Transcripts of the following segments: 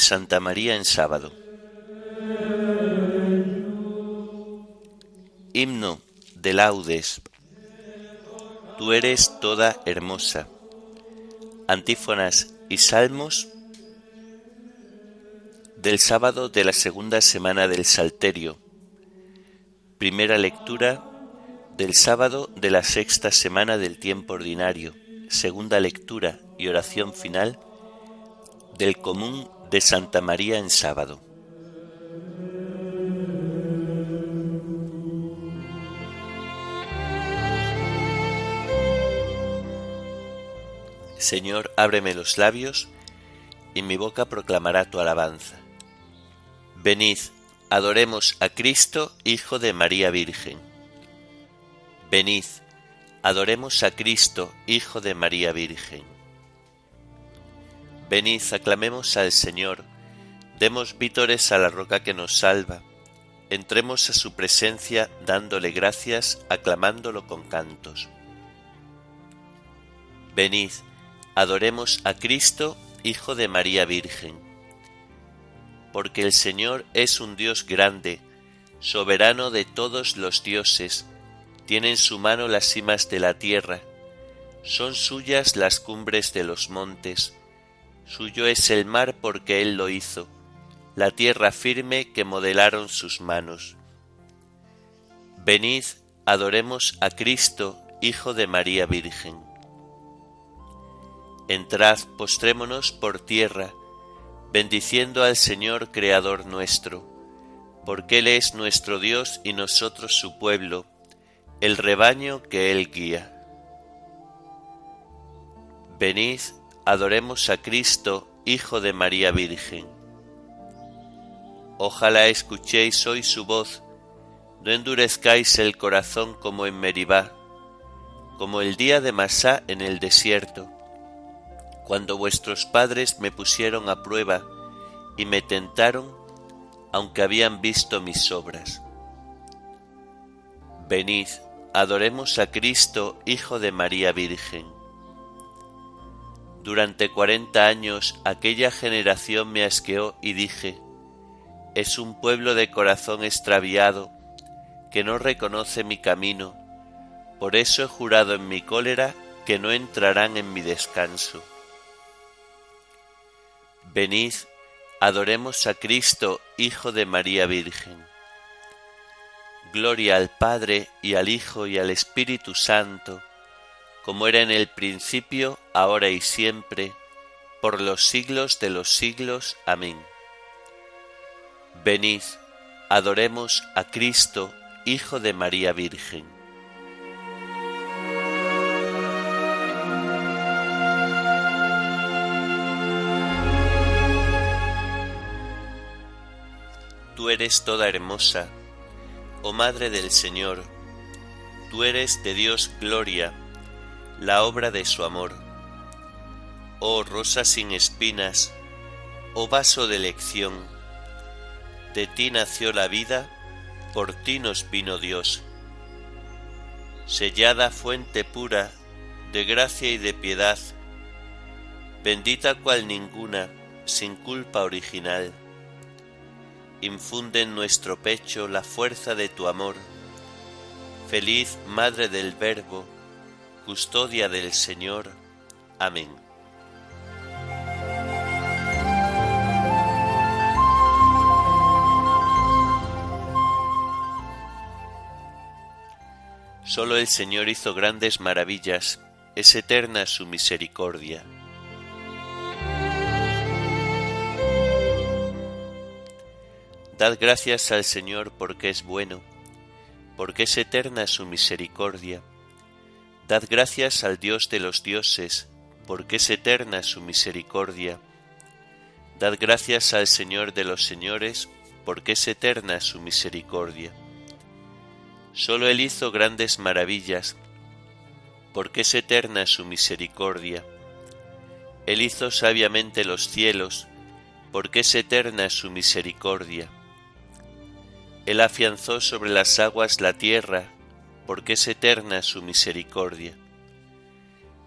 Santa María en sábado. Himno de laudes. Tú eres toda hermosa. Antífonas y salmos del sábado de la segunda semana del Salterio. Primera lectura del sábado de la sexta semana del tiempo ordinario. Segunda lectura y oración final del común de Santa María en sábado. Señor, ábreme los labios, y mi boca proclamará tu alabanza. Venid, adoremos a Cristo, Hijo de María Virgen. Venid, adoremos a Cristo, Hijo de María Virgen. Venid, aclamemos al Señor, demos vítores a la roca que nos salva, entremos a su presencia dándole gracias, aclamándolo con cantos. Venid, adoremos a Cristo, Hijo de María Virgen porque el Señor es un Dios grande, soberano de todos los dioses, tiene en su mano las cimas de la tierra, son suyas las cumbres de los montes, suyo es el mar porque Él lo hizo, la tierra firme que modelaron sus manos. Venid, adoremos a Cristo, Hijo de María Virgen. Entrad, postrémonos por tierra, bendiciendo al Señor Creador nuestro, porque Él es nuestro Dios y nosotros su pueblo, el rebaño que Él guía. Venid, adoremos a Cristo, Hijo de María Virgen. Ojalá escuchéis hoy su voz, no endurezcáis el corazón como en Meribá, como el día de Masá en el desierto cuando vuestros padres me pusieron a prueba y me tentaron, aunque habían visto mis obras. Venid, adoremos a Cristo, Hijo de María Virgen. Durante cuarenta años aquella generación me asqueó y dije, es un pueblo de corazón extraviado que no reconoce mi camino, por eso he jurado en mi cólera que no entrarán en mi descanso. Venid, adoremos a Cristo, Hijo de María Virgen. Gloria al Padre y al Hijo y al Espíritu Santo, como era en el principio, ahora y siempre, por los siglos de los siglos. Amén. Venid, adoremos a Cristo, Hijo de María Virgen. Tú eres toda hermosa, oh Madre del Señor, tú eres de Dios gloria, la obra de su amor. Oh rosa sin espinas, oh vaso de elección, de ti nació la vida, por ti nos vino Dios. Sellada fuente pura de gracia y de piedad, bendita cual ninguna, sin culpa original infunde en nuestro pecho la fuerza de tu amor. Feliz Madre del Verbo, custodia del Señor. Amén. Solo el Señor hizo grandes maravillas, es eterna su misericordia. Dad gracias al Señor porque es bueno, porque es eterna su misericordia. Dad gracias al Dios de los dioses, porque es eterna su misericordia. Dad gracias al Señor de los señores, porque es eterna su misericordia. Solo Él hizo grandes maravillas, porque es eterna su misericordia. Él hizo sabiamente los cielos, porque es eterna su misericordia. Él afianzó sobre las aguas la tierra, porque es eterna su misericordia.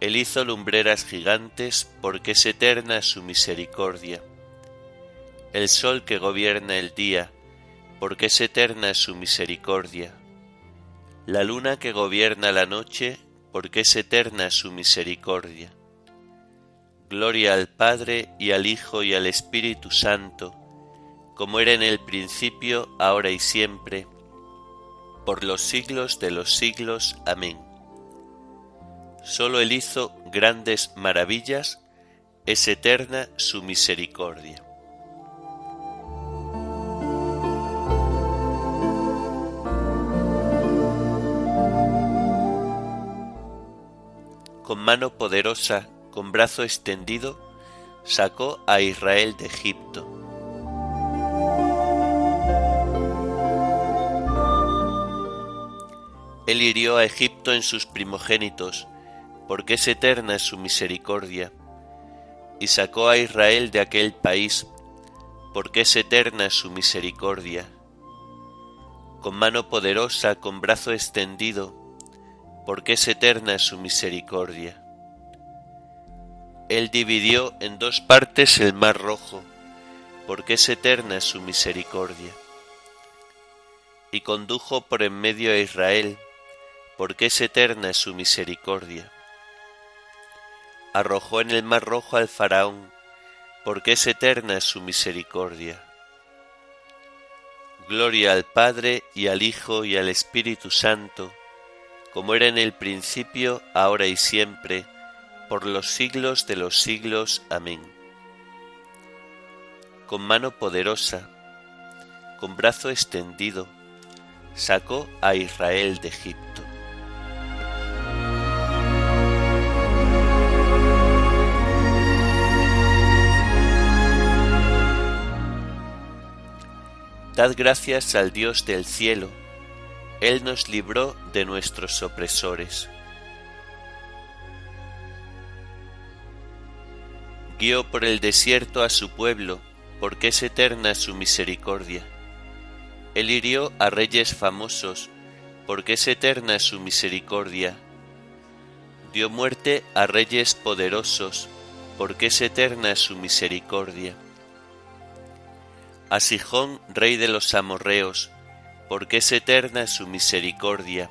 Él hizo lumbreras gigantes, porque es eterna su misericordia. El sol que gobierna el día, porque es eterna su misericordia. La luna que gobierna la noche, porque es eterna su misericordia. Gloria al Padre y al Hijo y al Espíritu Santo, como era en el principio, ahora y siempre, por los siglos de los siglos. Amén. Solo Él hizo grandes maravillas, es eterna su misericordia. Con mano poderosa, con brazo extendido, sacó a Israel de Egipto. Él hirió a Egipto en sus primogénitos, porque es eterna su misericordia, y sacó a Israel de aquel país, porque es eterna su misericordia. Con mano poderosa, con brazo extendido, porque es eterna su misericordia. Él dividió en dos partes el mar rojo, porque es eterna su misericordia. Y condujo por en medio a Israel, porque es eterna su misericordia arrojó en el mar rojo al faraón, porque es eterna su misericordia. Gloria al Padre y al Hijo y al Espíritu Santo, como era en el principio, ahora y siempre, por los siglos de los siglos. Amén. Con mano poderosa, con brazo extendido, sacó a Israel de Egipto. Dad gracias al Dios del cielo, Él nos libró de nuestros opresores. Guió por el desierto a su pueblo, porque es eterna su misericordia. Él hirió a reyes famosos, porque es eterna su misericordia. Dio muerte a reyes poderosos, porque es eterna su misericordia a Sijón, rey de los amorreos, porque es eterna su misericordia,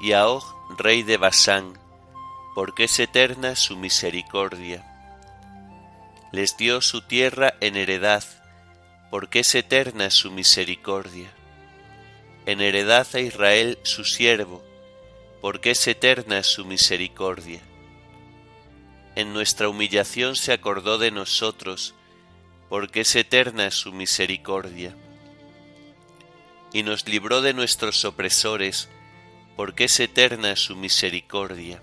y a Og, rey de Basán, porque es eterna su misericordia. Les dio su tierra en heredad, porque es eterna su misericordia. En heredad a Israel su siervo, porque es eterna su misericordia. En nuestra humillación se acordó de nosotros, porque es eterna su misericordia. Y nos libró de nuestros opresores, porque es eterna su misericordia.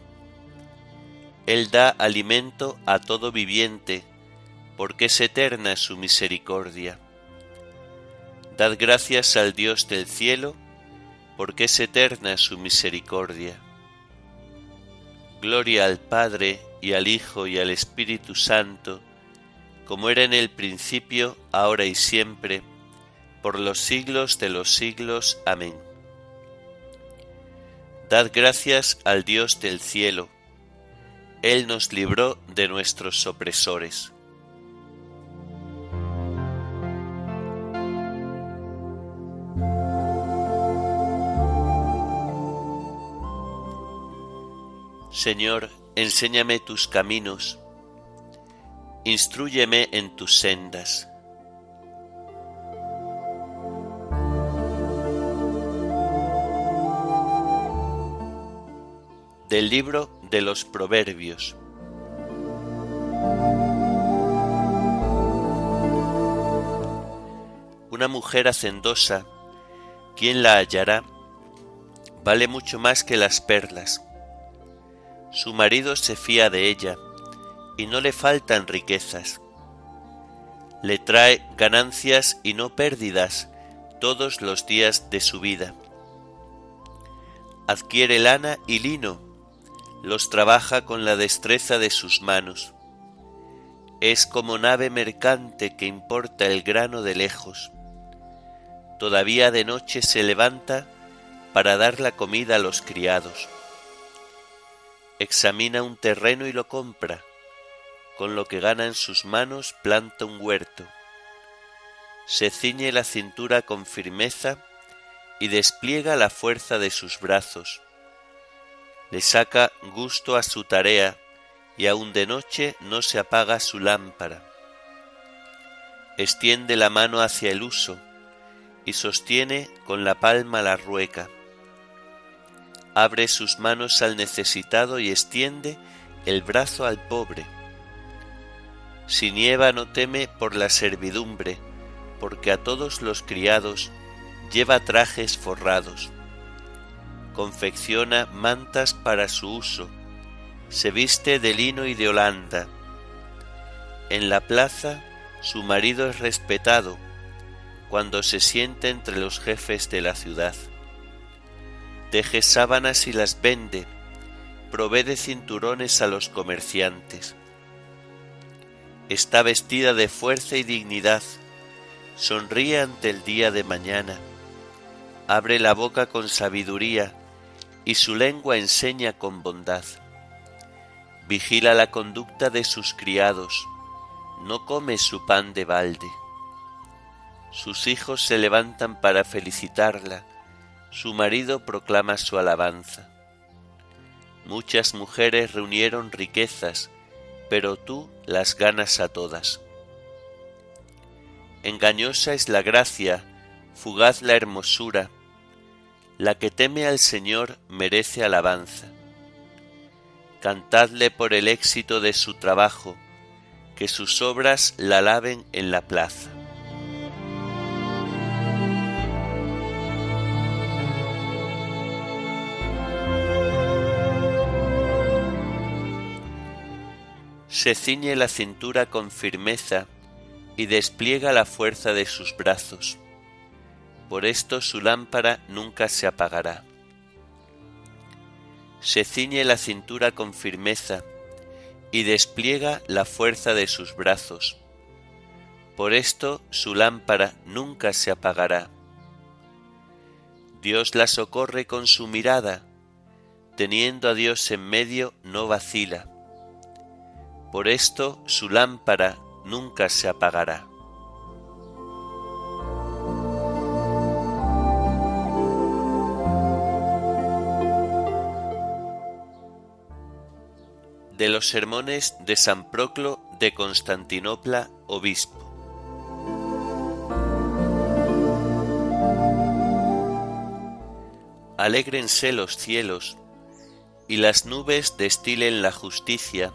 Él da alimento a todo viviente, porque es eterna su misericordia. Dad gracias al Dios del cielo, porque es eterna su misericordia. Gloria al Padre y al Hijo y al Espíritu Santo, como era en el principio, ahora y siempre, por los siglos de los siglos. Amén. Dad gracias al Dios del cielo, Él nos libró de nuestros opresores. Señor, enséñame tus caminos instruyeme en tus sendas. Del libro de los Proverbios. Una mujer hacendosa, ¿quién la hallará? Vale mucho más que las perlas. Su marido se fía de ella y no le faltan riquezas. Le trae ganancias y no pérdidas todos los días de su vida. Adquiere lana y lino, los trabaja con la destreza de sus manos. es como nave mercante que importa el grano de lejos. Todavía de noche se levanta para dar la comida a los criados. Examina un terreno y lo compra. Con lo que gana en sus manos planta un huerto. Se ciñe la cintura con firmeza y despliega la fuerza de sus brazos. Le saca gusto a su tarea y aun de noche no se apaga su lámpara. Extiende la mano hacia el uso y sostiene con la palma la rueca. Abre sus manos al necesitado y extiende el brazo al pobre. Si nieva no teme por la servidumbre, porque a todos los criados lleva trajes forrados. Confecciona mantas para su uso, se viste de lino y de holanda. En la plaza su marido es respetado cuando se siente entre los jefes de la ciudad. Teje sábanas y las vende, provee cinturones a los comerciantes. Está vestida de fuerza y dignidad, sonríe ante el día de mañana, abre la boca con sabiduría y su lengua enseña con bondad vigila la conducta de sus criados, no come su pan de balde. Sus hijos se levantan para felicitarla, su marido proclama su alabanza. Muchas mujeres reunieron riquezas, pero tú las ganas a todas. Engañosa es la gracia, fugaz la hermosura, la que teme al Señor merece alabanza cantadle por el éxito de su trabajo, que sus obras la laven en la plaza. Se ciñe la cintura con firmeza y despliega la fuerza de sus brazos. Por esto su lámpara nunca se apagará se ciñe la cintura con firmeza y despliega la fuerza de sus brazos. Por esto su lámpara nunca se apagará. Dios la socorre con su mirada, teniendo a Dios en medio no vacila. Por esto su lámpara nunca se apagará. de los sermones de San Proclo de Constantinopla, obispo. Alégrense los cielos y las nubes destilen la justicia,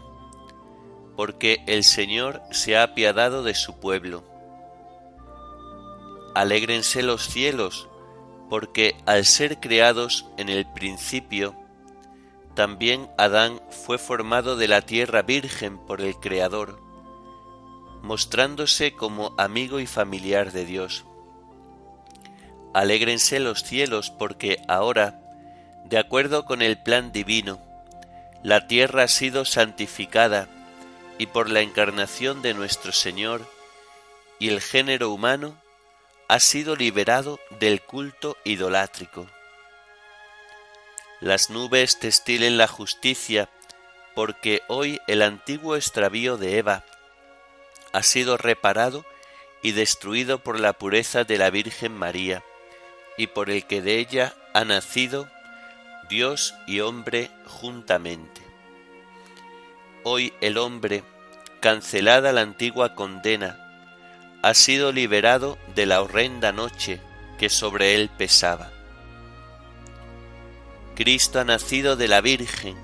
porque el Señor se ha apiadado de su pueblo. Alégrense los cielos, porque al ser creados en el principio, también Adán fue formado de la tierra virgen por el Creador, mostrándose como amigo y familiar de Dios. Alégrense los cielos porque ahora, de acuerdo con el plan divino, la tierra ha sido santificada y por la encarnación de nuestro Señor y el género humano ha sido liberado del culto idolátrico. Las nubes testilen la justicia, porque hoy el antiguo extravío de Eva ha sido reparado y destruido por la pureza de la Virgen María, y por el que de ella ha nacido Dios y hombre juntamente. Hoy el hombre, cancelada la antigua condena, ha sido liberado de la horrenda noche que sobre él pesaba. Cristo ha nacido de la Virgen,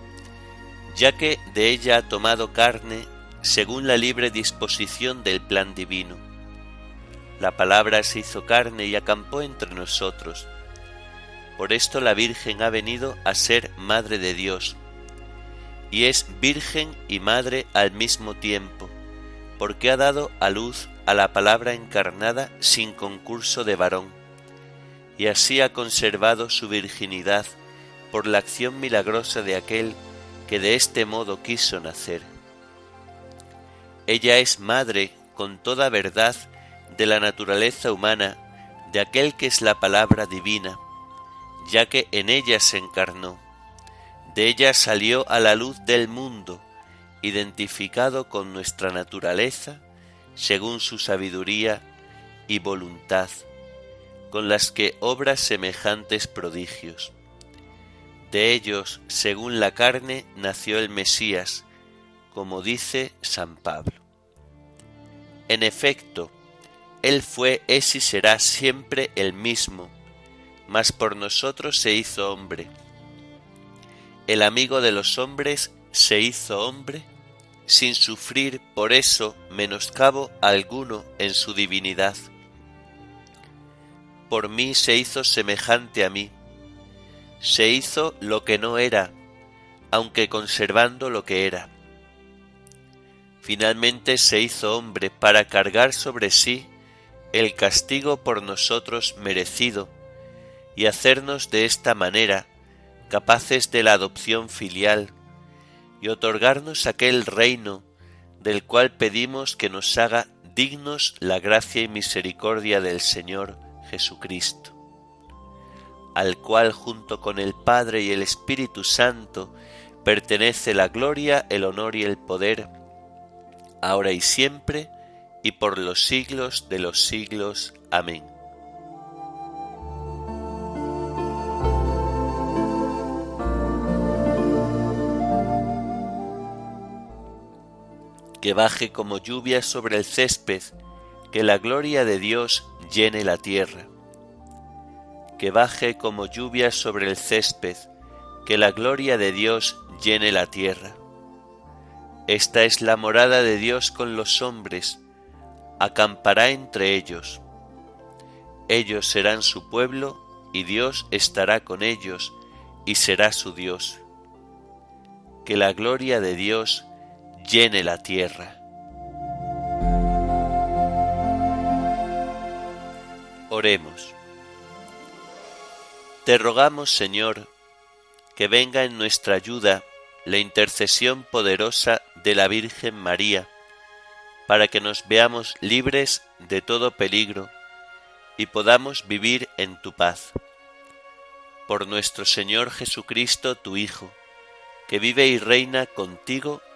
ya que de ella ha tomado carne según la libre disposición del plan divino. La palabra se hizo carne y acampó entre nosotros. Por esto la Virgen ha venido a ser Madre de Dios, y es Virgen y Madre al mismo tiempo, porque ha dado a luz a la palabra encarnada sin concurso de varón, y así ha conservado su virginidad por la acción milagrosa de aquel que de este modo quiso nacer. Ella es madre con toda verdad de la naturaleza humana, de aquel que es la palabra divina, ya que en ella se encarnó. De ella salió a la luz del mundo, identificado con nuestra naturaleza, según su sabiduría y voluntad, con las que obra semejantes prodigios. De ellos, según la carne, nació el Mesías, como dice San Pablo. En efecto, Él fue, es y será siempre el mismo, mas por nosotros se hizo hombre. El amigo de los hombres se hizo hombre sin sufrir por eso menoscabo alguno en su divinidad. Por mí se hizo semejante a mí, se hizo lo que no era, aunque conservando lo que era. Finalmente se hizo hombre para cargar sobre sí el castigo por nosotros merecido y hacernos de esta manera capaces de la adopción filial y otorgarnos aquel reino del cual pedimos que nos haga dignos la gracia y misericordia del Señor Jesucristo, al cual junto con el Padre y el Espíritu Santo pertenece la gloria, el honor y el poder, ahora y siempre, y por los siglos de los siglos. Amén. Que baje como lluvia sobre el césped, que la gloria de Dios llene la tierra. Que baje como lluvia sobre el césped, que la gloria de Dios llene la tierra. Esta es la morada de Dios con los hombres, acampará entre ellos. Ellos serán su pueblo, y Dios estará con ellos, y será su Dios. Que la gloria de Dios llene la tierra. Oremos. Te rogamos, Señor, que venga en nuestra ayuda la intercesión poderosa de la Virgen María, para que nos veamos libres de todo peligro y podamos vivir en tu paz. Por nuestro Señor Jesucristo, tu Hijo, que vive y reina contigo